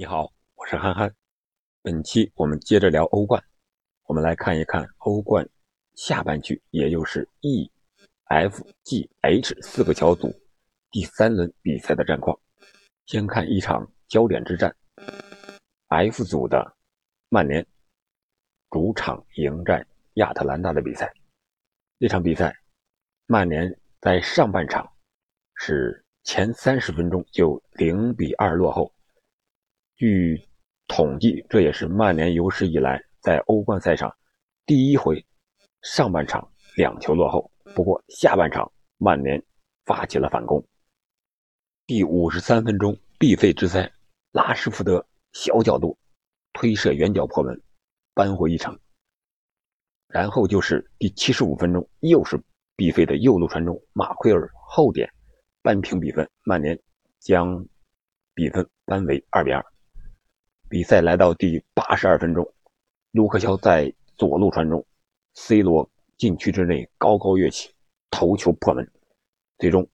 你好，我是憨憨。本期我们接着聊欧冠，我们来看一看欧冠下半区，也就是 E、F、G、H 四个小组第三轮比赛的战况。先看一场焦点之战，F 组的曼联主场迎战亚特兰大的比赛。这场比赛，曼联在上半场是前三十分钟就零比二落后。据统计，这也是曼联有史以来在欧冠赛场第一回上半场两球落后。不过下半场曼联发起了反攻。第五十三分钟，毕费之塞拉什福德小角度推射远角破门，扳回一城。然后就是第七十五分钟，又是毕费的右路传中，马奎尔后点扳平比分，曼联将比分扳为二比二。比赛来到第八十二分钟，卢克肖在左路传中，C 罗禁区之内高高跃起，头球破门。最终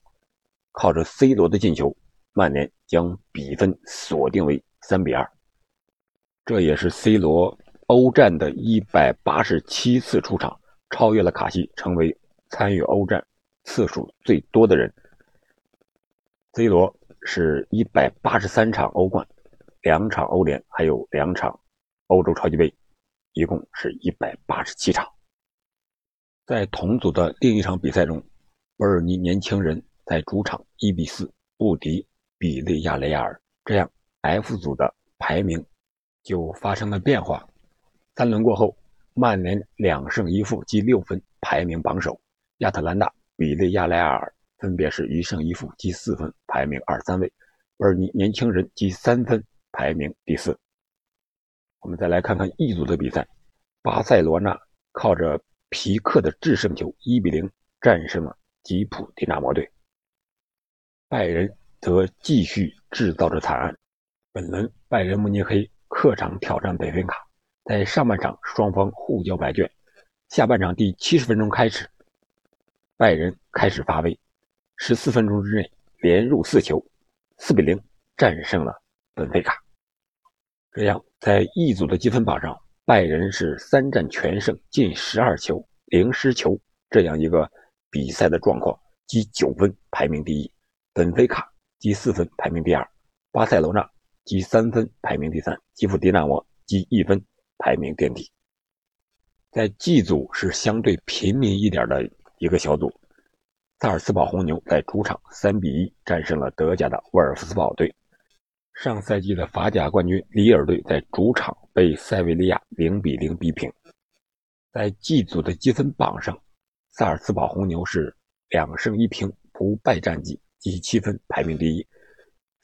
靠着 C 罗的进球，曼联将比分锁定为三比二。这也是 C 罗欧战的一百八十七次出场，超越了卡西，成为参与欧战次数最多的人。C 罗是一百八十三场欧冠。两场欧联，还有两场欧洲超级杯，一共是一百八十七场。在同组的另一场比赛中，伯尔尼年轻人在主场一比四不敌比利亚雷亚尔，这样 F 组的排名就发生了变化。三轮过后，曼联两胜一负积六分，排名榜首；亚特兰大、比利亚雷亚尔分别是一胜一负积四分，排名二三位；伯尔尼年轻人积三分。排名第四。我们再来看看 E 组的比赛，巴塞罗那靠着皮克的制胜球，1比0战胜了吉普迪纳摩队。拜仁则继续制造着惨案。本轮拜仁慕尼黑客场挑战本菲卡，在上半场双方互交白卷，下半场第七十分钟开始，拜仁开始发威，十四分钟之内连入四球，4比0战胜了本菲卡。这样，在 E 组的积分榜上，拜仁是三战全胜，进十二球，零失球，这样一个比赛的状况，积九分，排名第一；本菲卡积四分，排名第二；巴塞罗那积三分，排名第三；基辅迪纳摩积一分，排名垫底。在 G 组是相对平民一点的一个小组，萨尔茨堡红牛在主场三比一战胜了德甲的沃尔夫斯堡队。上赛季的法甲冠军里尔队在主场被塞维利亚零比零逼平。在 G 组的积分榜上，萨尔茨堡红牛是两胜一平不败战绩，积七分，排名第一；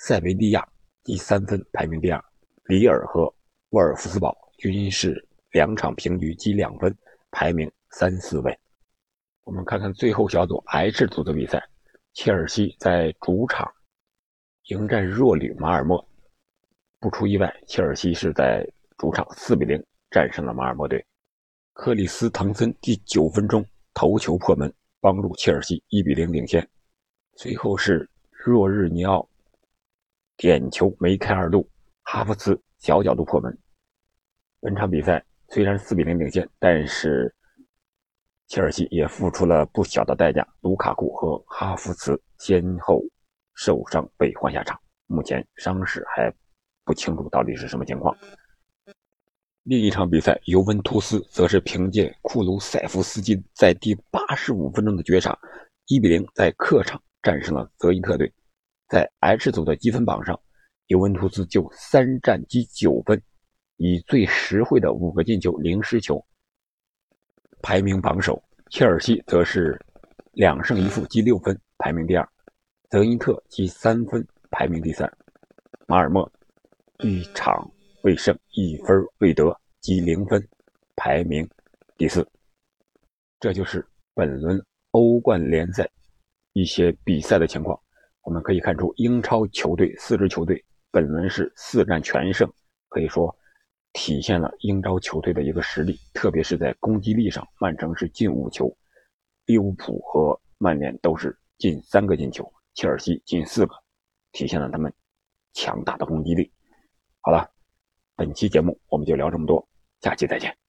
塞维利亚积三分，排名第二；里尔和沃尔夫斯堡均是两场平局，积两分，排名三四位。我们看看最后小组 H 组的比赛，切尔西在主场。迎战弱旅马尔默，不出意外，切尔西是在主场四比零战胜了马尔默队。克里斯滕森第九分钟头球破门，帮助切尔西一比零领先。随后是若日尼奥点球梅开二度，哈弗茨小角度破门。本场比赛虽然四比零领先，但是切尔西也付出了不小的代价，卢卡库和哈弗茨先后。受伤被换下场，目前伤势还不清楚到底是什么情况。另一场比赛，尤文图斯则是凭借库卢塞夫斯基在第八十五分钟的绝杀，一比零在客场战胜了泽因特队。在 H 组的积分榜上，尤文图斯就三战积九分，以最实惠的五个进球零失球排名榜首。切尔西则是两胜一负积六分，排名第二。德因特积三分，排名第三；马尔默一场未胜，一分未得，积零分，排名第四。这就是本轮欧冠联赛一些比赛的情况。我们可以看出，英超球队四支球队本轮是四战全胜，可以说体现了英超球队的一个实力，特别是在攻击力上，曼城是进五球，利物浦和曼联都是进三个进球。切尔西进四个，体现了他们强大的攻击力。好了，本期节目我们就聊这么多，下期再见。